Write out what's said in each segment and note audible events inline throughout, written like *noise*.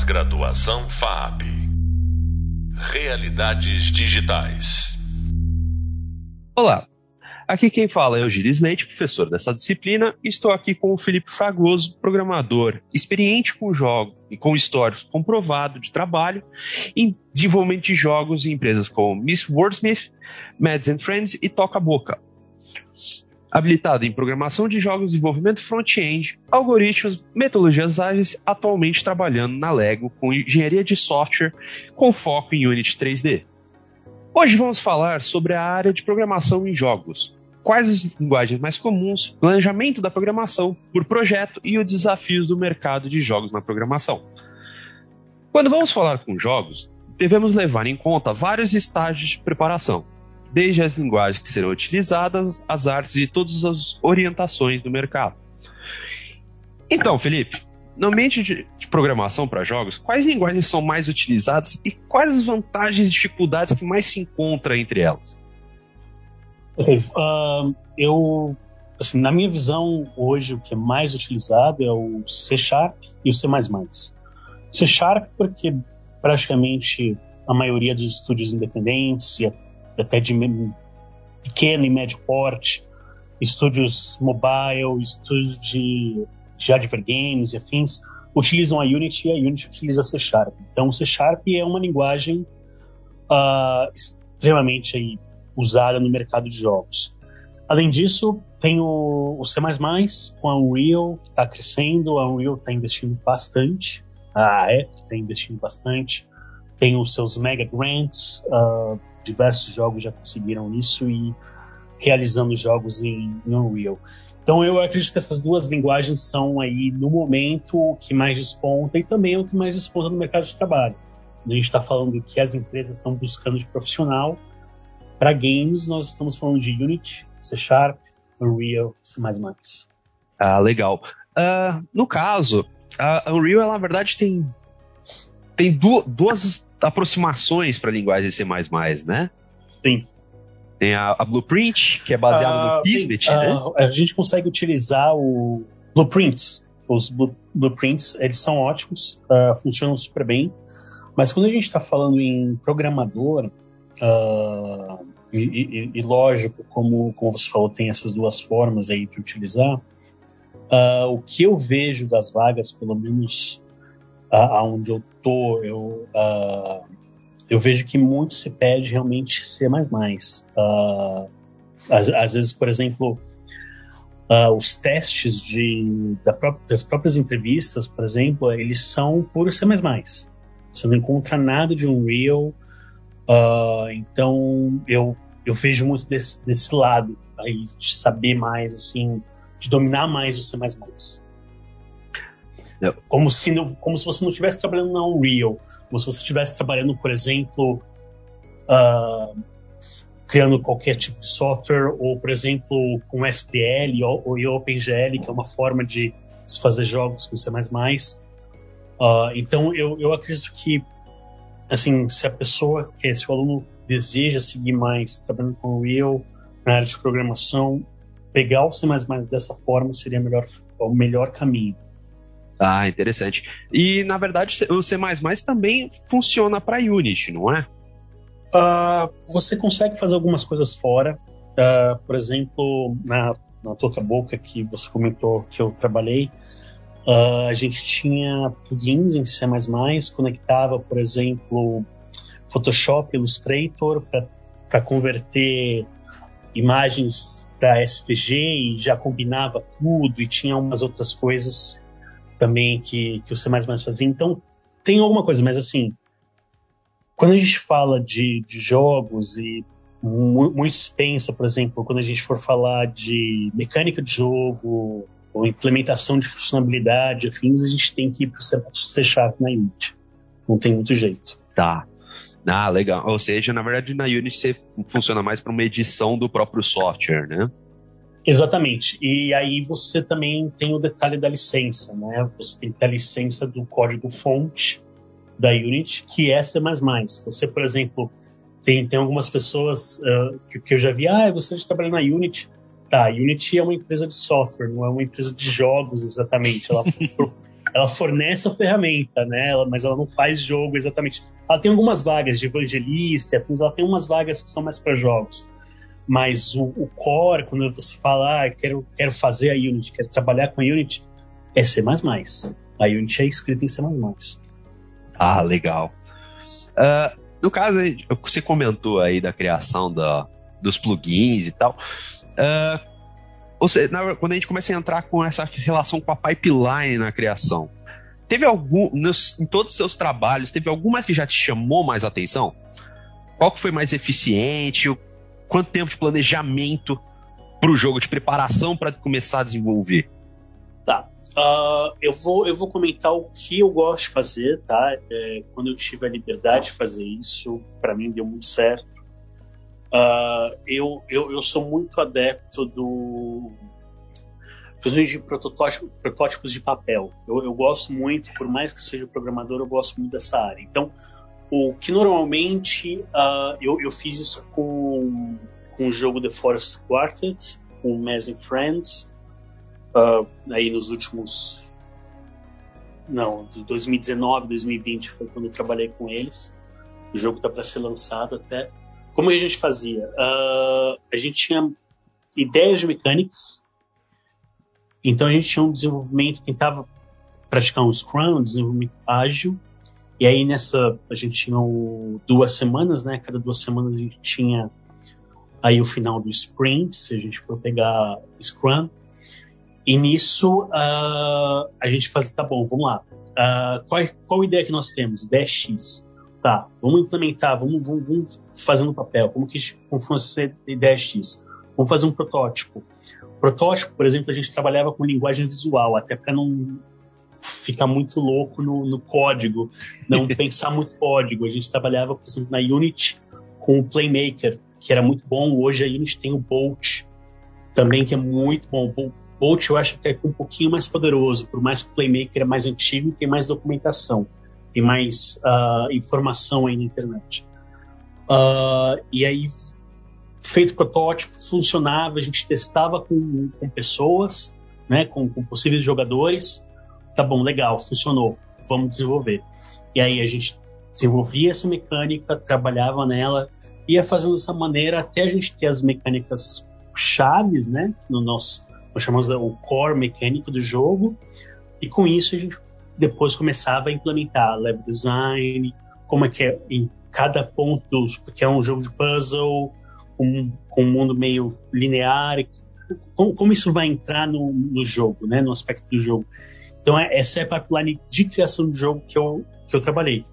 Pós-graduação FAP. Realidades digitais. Olá, aqui quem fala é o Gilles Leite, professor dessa disciplina, e estou aqui com o Felipe Fragoso, programador, experiente com jogos e com histórico comprovado de trabalho em desenvolvimento de jogos em empresas como Miss Wordsmith, Mads and Friends e Toca Boca habilitado em programação de jogos, desenvolvimento front-end, algoritmos, metodologias ágeis, atualmente trabalhando na Lego com engenharia de software com foco em Unity 3D. Hoje vamos falar sobre a área de programação em jogos, quais as linguagens mais comuns, planejamento da programação por projeto e os desafios do mercado de jogos na programação. Quando vamos falar com jogos, devemos levar em conta vários estágios de preparação, desde as linguagens que serão utilizadas, as artes e todas as orientações do mercado. Então, Felipe, no ambiente de, de programação para jogos, quais linguagens são mais utilizadas e quais as vantagens e dificuldades que mais se encontra entre elas? Ok, uh, eu, assim, na minha visão, hoje o que é mais utilizado é o C Sharp e o C++. C Sharp porque praticamente a maioria dos estúdios independentes e até de pequeno e médio porte, estúdios mobile, estúdios de, de advert games e afins, utilizam a Unity e a Unity utiliza C Sharp. Então, o C Sharp é uma linguagem uh, extremamente aí, usada no mercado de jogos. Além disso, tem o, o C++ com a Unreal, que está crescendo, a Unreal está investindo bastante, a Epic está investindo bastante, tem os seus mega grants, uh, diversos jogos já conseguiram isso e realizando jogos em, em Unreal. Então eu acredito que essas duas linguagens são aí no momento o que mais desponta e também o que mais desponta no mercado de trabalho. A gente está falando que as empresas estão buscando de profissional para games, nós estamos falando de Unity, C Sharp, Unreal, C++. Ah, legal. Uh, no caso, a Unreal, ela, na verdade, tem tem du duas aproximações para a linguagem C++, né? Sim. Tem a, a Blueprint, que é baseada uh, no Kismet, né? Uh, a gente consegue utilizar o Blueprints. Os Blueprints, eles são ótimos, uh, funcionam super bem. Mas quando a gente está falando em programador, e, e, e, lógico, como, como você falou, tem essas duas formas aí de utilizar, o que eu vejo das vagas, pelo menos aonde eu tô, eu, uh, eu vejo que muito se pede realmente ser mais mais. Uh, às, às, vezes, por exemplo, uh, os testes de, da das próprias entrevistas, por exemplo, eles são puro C++. Você não encontra nada de Unreal. Uh, então, eu, eu vejo muito desse, desse lado aí, de saber mais, assim, de dominar mais o C++. Como se, como se você não estivesse trabalhando na Unreal, como se você estivesse trabalhando, por exemplo, uh, criando qualquer tipo de software, ou, por exemplo, com STL ou, ou OpenGL, que é uma forma de se fazer jogos com C++. Uh, então, eu, eu acredito que, assim, se a pessoa, se o aluno deseja seguir mais trabalhando com Unreal, na área de programação, pegar o C++ dessa forma seria melhor, o melhor caminho. Ah, interessante. E na verdade o C também funciona para Unity, não é? Uh, você consegue fazer algumas coisas fora. Uh, por exemplo, na, na Toca Boca que você comentou que eu trabalhei, uh, a gente tinha plugins em C++, conectava, por exemplo, Photoshop, Illustrator para converter imagens para SVG e já combinava tudo e tinha umas outras coisas também que, que o C++ fazia. Então, tem alguma coisa, mas assim, quando a gente fala de, de jogos e muito pensa, por exemplo, quando a gente for falar de mecânica de jogo ou implementação de funcionalidade, afins, a gente tem que ir para o C Sharp na Unity. Não tem muito jeito. Tá. Ah, legal. Ou seja, na verdade, na Unity você funciona mais para uma edição do próprio software, né? Exatamente. E aí você também tem o detalhe da licença, né? Você tem que ter a licença do código fonte da Unity, que é C++. Você, por exemplo, tem, tem algumas pessoas uh, que, que, eu já vi, ah, eu gostaria de trabalhar na Unity. Tá, a Unity é uma empresa de software, não é uma empresa de jogos exatamente. Ela, *laughs* ela fornece a ferramenta, né? Ela, mas ela não faz jogo exatamente. Ela tem algumas vagas de evangelista, ela tem umas vagas que são mais para jogos. Mas o, o, core, quando você fala, ah, quero, quero fazer a Unity, quero trabalhar com a Unity, é C++. A Unity é escrita em C++. Ah, legal. Uh, no caso, você comentou aí da criação da, dos plugins e tal. Uh, na, quando a gente começa a entrar com essa relação com a pipeline na criação, teve algum, nos, em todos os seus trabalhos, teve alguma que já te chamou mais atenção? Qual que foi mais eficiente? Quanto tempo de planejamento para o jogo, de preparação para começar a desenvolver? Tá. Uh, eu, vou, eu vou comentar o que eu gosto de fazer, tá? É, quando eu tive a liberdade de fazer isso, para mim deu muito certo. Uh, eu, eu, eu sou muito adepto do de protótipos, de papel. Eu, eu, gosto muito, por mais que seja programador, eu gosto muito dessa área. Então, o que normalmente uh, eu, eu fiz isso com, com o jogo The Forest Quartet, com and Friends, uh, aí nos últimos. Não, de 2019, 2020 foi quando eu trabalhei com eles. O jogo está para ser lançado até. Como a gente fazia? Uh, a gente tinha ideias de mecânicas, então a gente tinha um desenvolvimento, tentava praticar um Scrum, um desenvolvimento ágil, e aí nessa a gente tinha o, duas semanas, né? Cada duas semanas a gente tinha aí o final do sprint, se a gente for pegar Scrum, e nisso uh, a gente faz, tá bom, vamos lá. Uh, qual, qual ideia que nós temos? Ideia X. Tá, vamos implementar, vamos, vamos, vamos fazer no papel. Como que funciona essa ideia X? Vamos fazer um protótipo. Protótipo, por exemplo, a gente trabalhava com linguagem visual, até para não ficar muito louco no, no código, não *laughs* pensar muito código. A gente trabalhava, por exemplo, na Unity com o Playmaker, que era muito bom. Hoje a Unity tem o Bolt, também que é muito bom. Bolt eu acho que é um pouquinho mais poderoso, por mais que o Playmaker é mais antigo e tem mais documentação, tem mais uh, informação aí na internet. Uh, e aí, feito protótipo, funcionava, a gente testava com, com pessoas, né, com, com possíveis jogadores. Tá bom, legal, funcionou, vamos desenvolver. E aí a gente desenvolvia essa mecânica, trabalhava nela, ia fazendo dessa maneira até a gente ter as mecânicas chaves, né, no nosso nós chamamos o core mecânico do jogo, e com isso a gente depois começava a implementar level design, como é que é em cada ponto, porque é um jogo de puzzle, com, com um mundo meio linear, como, como isso vai entrar no, no, jogo, né, no aspecto do jogo. Então é, essa é a pipeline de criação de jogo que eu, que eu trabalhei.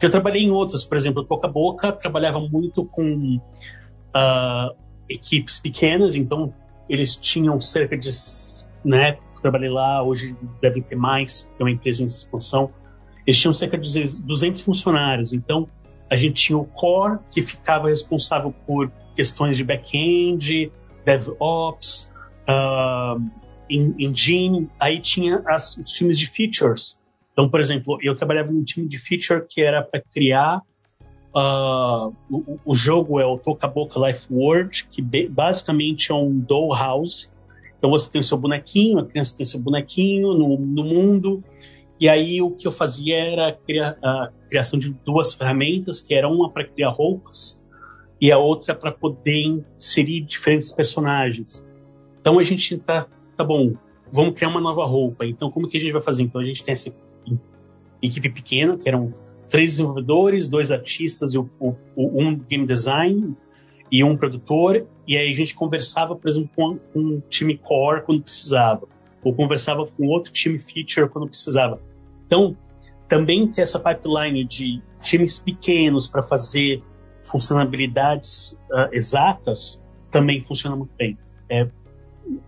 Eu trabalhei em outras, por exemplo, Boca a Boca trabalhava muito com uh, equipes pequenas, então eles tinham cerca de, né, trabalhei lá, hoje devem ter mais, é uma empresa em expansão, eles tinham cerca de 200 funcionários, então a gente tinha o core, que ficava responsável por questões de back-end, DevOps, uh, engine, aí tinha as, os times de features. Então, por exemplo, eu trabalhava num time de feature que era para criar Uh, o, o, jogo é o Toca Boca Life World, que basicamente é um dollhouse. Então você tem o seu bonequinho, a criança tem o seu bonequinho no, no mundo. E aí o que eu fazia era a, a criação de duas ferramentas, que era uma para criar roupas e a outra para poder inserir diferentes personagens. Então a gente tá, tá bom, vamos criar uma nova roupa. Então como que a gente vai fazer? Então a gente tem essa equipe pequena, que eram três desenvolvedores, dois artistas e o, o, um game design e um produtor. E aí a gente conversava, por exemplo, com, com um time core quando precisava, ou conversava com outro time feature quando precisava. Então, também ter essa pipeline de times pequenos para fazer funcionalidades uh, exatas também funciona muito bem. É,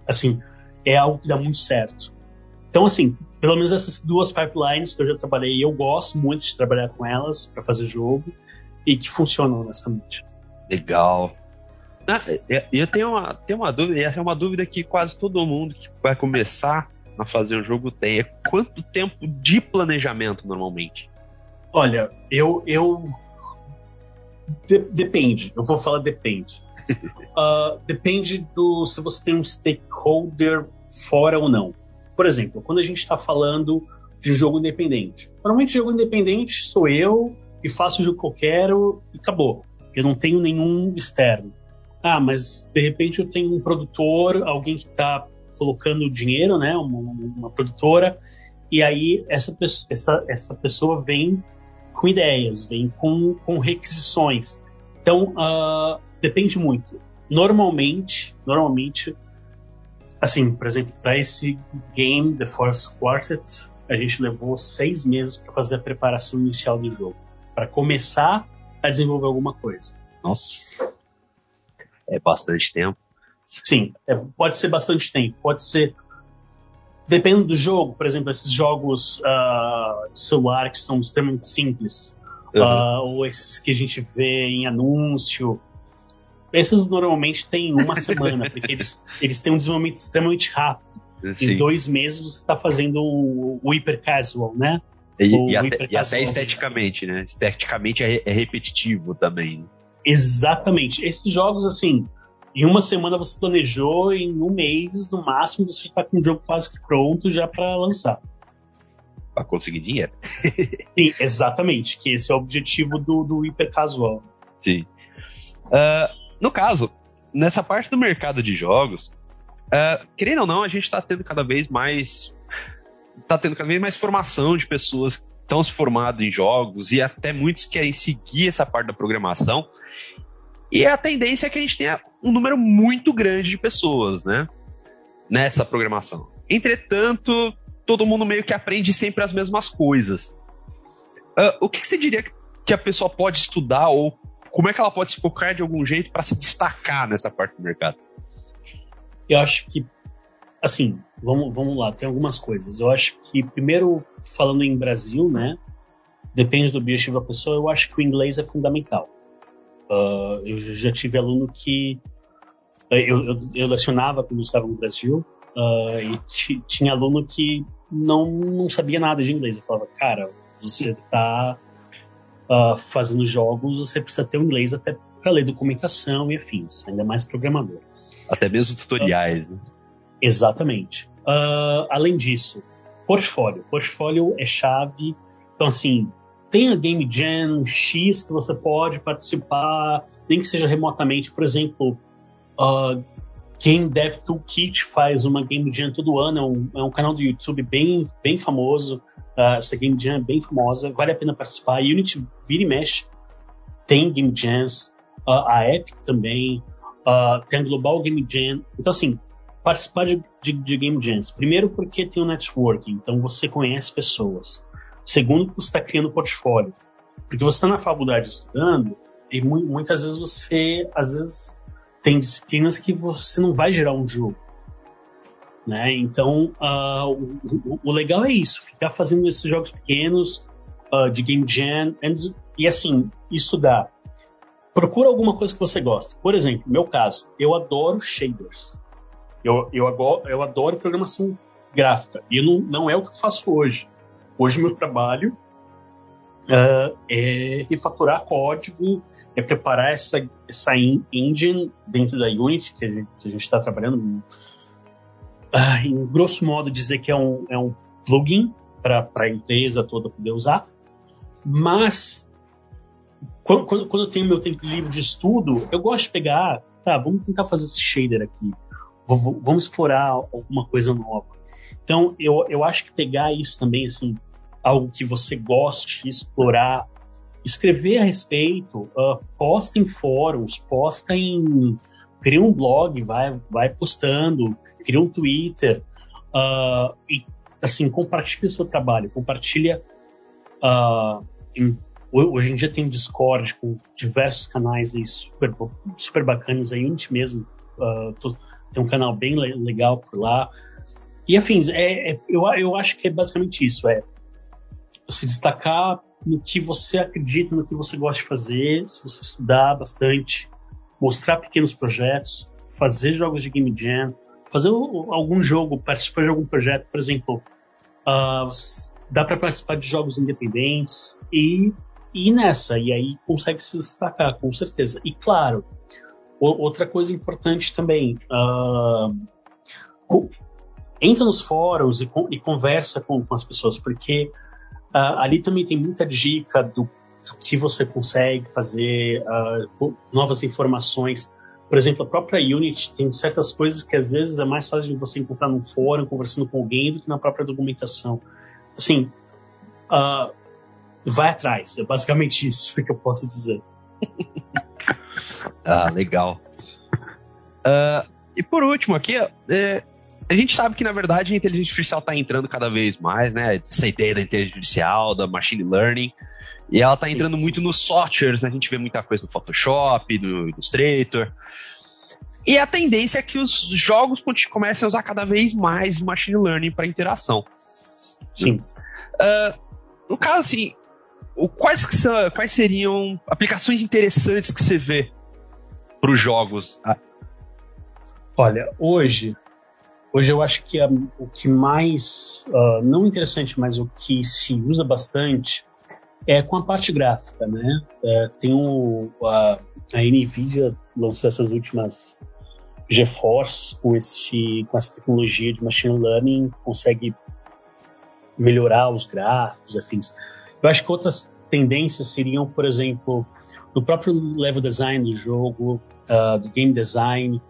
assim, é algo que dá muito certo. Então, assim, pelo menos essas duas pipelines que eu já trabalhei, eu gosto muito de trabalhar com elas para fazer jogo e que funcionam honestamente. Legal. Ah, eu tenho uma, tenho uma dúvida, e essa é uma dúvida que quase todo mundo que vai começar a fazer um jogo tem. É quanto tempo de planejamento normalmente? Olha, eu. eu... De, depende, eu vou falar depende. uh, *laughs* depende do se você tem um stakeholder fora ou não. Por exemplo, quando a gente está falando de jogo independente. Normalmente, jogo independente sou eu e faço o jogo que eu quero e acabou. Eu não tenho nenhum externo. Ah, mas de repente eu tenho um produtor, alguém que está colocando dinheiro, né? Uma, uma, produtora, e aí essa, essa, essa pessoa vem com ideias, vem com, com requisições. Então, uh, depende muito. Normalmente, normalmente, assim, por exemplo, para esse game, The Force Quartet, a gente levou seis meses para fazer a preparação inicial do jogo, para começar a desenvolver alguma coisa. Nossa, é bastante tempo. Sim, é, pode ser bastante tempo, pode ser dependendo do jogo, por exemplo, esses jogos uh, de celular que são extremamente simples, uhum. uh, ou esses que a gente vê em anúncio, esses normalmente têm uma *laughs* semana, porque eles, eles têm um desenvolvimento extremamente rápido. Sim. Em dois meses você está fazendo o, o hyper casual, né? E, e, até, e até, esteticamente, né? Esteticamente é, é repetitivo também. Exatamente. Esses jogos, assim, em uma semana você planejou, em um mês, no máximo, você está com o jogo quase que pronto já para lançar. Para conseguir dinheiro. *laughs* Sim, exatamente. Que esse é o objetivo do, do hiper casual. Sim. Uh, no caso, nessa parte do mercado de jogos, uh, querendo ou não, a gente está tendo cada vez mais. Está tendo cada vez mais formação de pessoas que estão se formando em jogos e até muitos querem seguir essa parte da programação. E a tendência é que a gente tenha um número muito grande de pessoas, né? Nessa programação. Entretanto, todo mundo meio que aprende sempre as mesmas coisas. Uh, o que, que, você diria que a pessoa pode estudar ou como é que ela pode se focar de algum jeito para se destacar nessa parte do mercado? Eu acho que, assim, vamos, vamos lá, tem algumas coisas. Eu acho que, primeiro, falando em Brasil, né, depende do objetivo da pessoa, eu acho que o inglês é fundamental. Uh, eu já tive aluno que. Eu, eu, eu lecionava quando eu estava no Brasil, uh, e tinha aluno que não, não sabia nada de inglês. Eu falava, cara, você está uh, fazendo jogos, você precisa ter o inglês até para ler documentação e afins, ainda mais programador. Até mesmo tutoriais, uh, né? Exatamente. Uh, além disso, portfólio. Portfólio é chave. Então, assim, tem a Game Jam X que você pode participar, nem que seja remotamente. Por exemplo, uh, Game Dev Toolkit faz uma Game Jam todo ano, é um, é um canal do YouTube bem, bem famoso. Uh, essa Game Jam é bem famosa, vale a pena participar. Unity vira e mexe, tem Game Jams, uh, a Epic também, uh, tem a Global Game Jam. Então, assim, participar de, de, de, Game Jams. Primeiro, porque tem o um networking, então você conhece pessoas. Segundo, porque você está criando portfólio. Porque você está na faculdade estudando e mu muitas vezes você, às vezes, tem disciplinas que você não vai gerar um jogo. Né? Então, uh, o, o, legal é isso, ficar fazendo esses jogos pequenos uh, de game jam and, e assim, estudar. Procura alguma coisa que você gosta. Por exemplo, meu caso, eu adoro shaders. Eu, eu, eu adoro programação gráfica. E não, não é o que eu faço hoje. Hoje, meu trabalho uh, é refaturar código, é preparar essa, essa engine dentro da Unity que a gente está trabalhando. Uh, em grosso modo, dizer que é um, é um plugin para a empresa toda poder usar, mas quando, quando, quando, eu tenho meu tempo livre de estudo, eu gosto de pegar, tá, vamos tentar fazer esse shader aqui, vamos explorar alguma coisa nova. Então, eu, eu acho que pegar isso também, assim, algo que você goste de explorar, escrever a respeito, uh, posta em fóruns, posta em. cria um blog, vai, vai postando, cria um Twitter, uh, e assim, compartilha o seu trabalho, compartilha. Uh, em, hoje em dia tem Discord com diversos canais aí super, super bacanas, a Unity mesmo tô, tem um canal bem legal por lá. E afins, é, é, eu, eu acho que é basicamente isso, é se destacar no que você acredita, no que você gosta de fazer, se você estudar bastante, mostrar pequenos projetos, fazer jogos de game jam, fazer algum jogo, participar de algum projeto, por exemplo, uh, dá para participar de jogos independentes e ir nessa, e aí consegue se destacar, com certeza. E claro, outra coisa importante também, uh, entra nos fóruns e, e conversa com, com, as pessoas, porque uh, ali também tem muita dica do, do que você consegue fazer, uh, novas informações. Por exemplo, a própria Unity tem certas coisas que às vezes é mais fácil de você encontrar num fórum, conversando com alguém, do que na própria documentação. Assim, uh, vai atrás. É basicamente isso que eu posso dizer. *laughs* ah, legal. Uh, e por último aqui, é, a gente sabe que, na verdade, a inteligência artificial está entrando cada vez mais, né? Essa ideia da inteligência artificial, da machine learning. E ela está entrando muito nos softwares, né? A gente vê muita coisa no Photoshop, no Illustrator. E a tendência é que os jogos comecem a usar cada vez mais machine learning para interação. Sim. Uh, no caso, assim, quais, são, quais seriam aplicações interessantes que você vê para os jogos? Olha, hoje Hoje eu acho que a, o que mais, uh, não interessante, mas o que se usa bastante é com a parte gráfica, né? É, tem o, a, a NVIDIA lançou essas últimas GeForce com, esse, com essa tecnologia de machine learning, consegue melhorar os gráficos, afins. Eu acho que outras tendências seriam, por exemplo, no próprio level design do jogo, uh, do game design,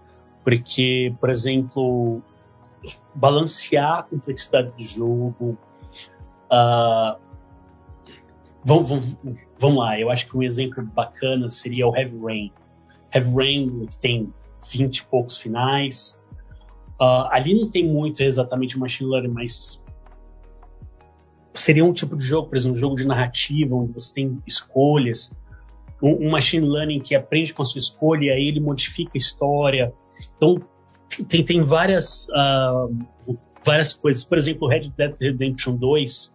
porque, por exemplo, balancear a complexidade do jogo. Uh, vamos, vamos, vamos lá, eu acho que um exemplo bacana seria o Heavy Rain. Heavy Rain que tem 20 e poucos finais. Uh, ali não tem muito exatamente machine learning, mas seria um tipo de jogo, por exemplo, um jogo de narrativa, onde você tem escolhas. Um, um machine learning que aprende com a sua escolha e aí ele modifica a história. Então, tem, tem várias, uh, várias coisas. Por exemplo, Red Dead Redemption 2,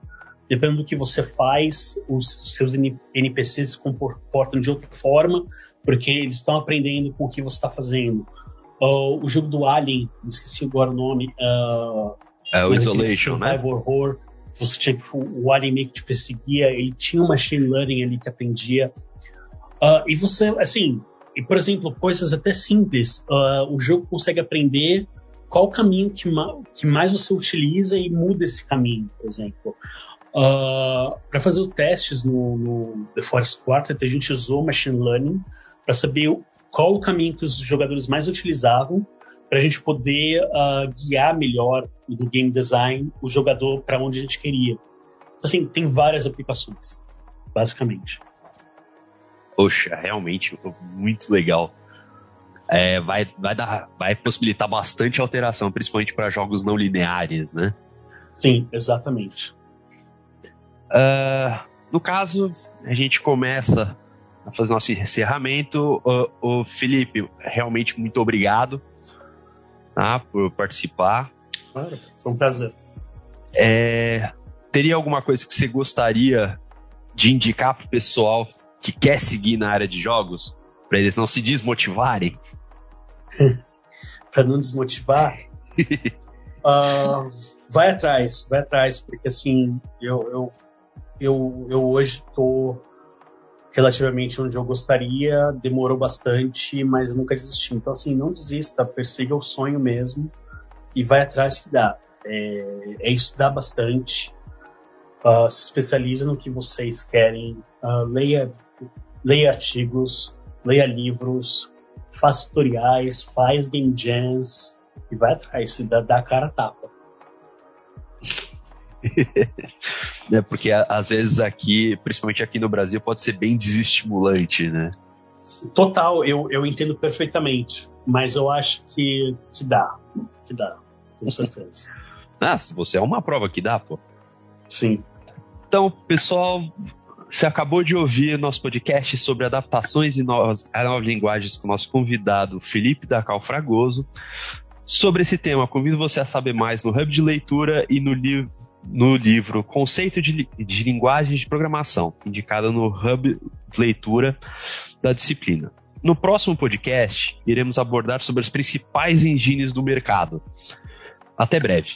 dependendo do que você faz, os seus NPCs se comportam de outra forma, porque eles estão aprendendo com o que você está fazendo. Uh, o jogo do Alien, não esqueci agora o nome. Uh, é o Isolation, né? Horror, você tinha, o Alien meio que te perseguia, ele tinha uma machine learning ali que atendia. Uh, e você, assim, e, por exemplo, coisas até simples, uh, o jogo consegue aprender qual caminho que, ma que, mais você utiliza e muda esse caminho, por exemplo. Uh, para fazer os testes no, no The Forest Quartet, a gente usou Machine Learning para saber qual o caminho que os jogadores mais utilizavam, para a gente poder uh, guiar melhor no game design o jogador para onde a gente queria. Assim, tem várias aplicações, basicamente. Poxa, realmente muito legal. É, vai, vai, dar, vai possibilitar bastante alteração, principalmente para jogos não lineares, né? Sim, exatamente. Uh, no caso, a gente começa a fazer nosso encerramento. O, o Felipe, realmente muito obrigado tá, por participar. Claro, foi um prazer. É, teria alguma coisa que você gostaria de indicar para o pessoal que quer seguir na área de jogos, para eles não se desmotivarem? *laughs* para não desmotivar, uh, *laughs* vai atrás, vai atrás, porque assim, eu, eu, eu, eu hoje estou relativamente onde eu gostaria, demorou bastante, mas nunca desisti. Então, assim, não desista, persiga o sonho mesmo e vai atrás que dá. É, é estudar bastante, uh, se especialize no que vocês querem, uh, leia leia artigos, leia livros, faz tutoriais, faz game jams e vai atrás, dá, dá a cara a tapa. *laughs* é porque às vezes aqui, principalmente aqui no Brasil, pode ser bem desestimulante, né? Total, eu, eu entendo perfeitamente, mas eu acho que, que dá, que dá, com certeza. *laughs* ah, se você é uma prova que dá, pô. Sim. Então, pessoal, você acabou de ouvir nosso podcast sobre adaptações e novas, novas linguagens com nosso convidado Felipe da Cal Fragoso. Sobre esse tema, convido você a saber mais no Hub de Leitura e no, li no livro Conceito de, de Linguagens de Programação, indicado no Hub de Leitura da disciplina. No próximo podcast, iremos abordar sobre as principais engines do mercado. Até breve.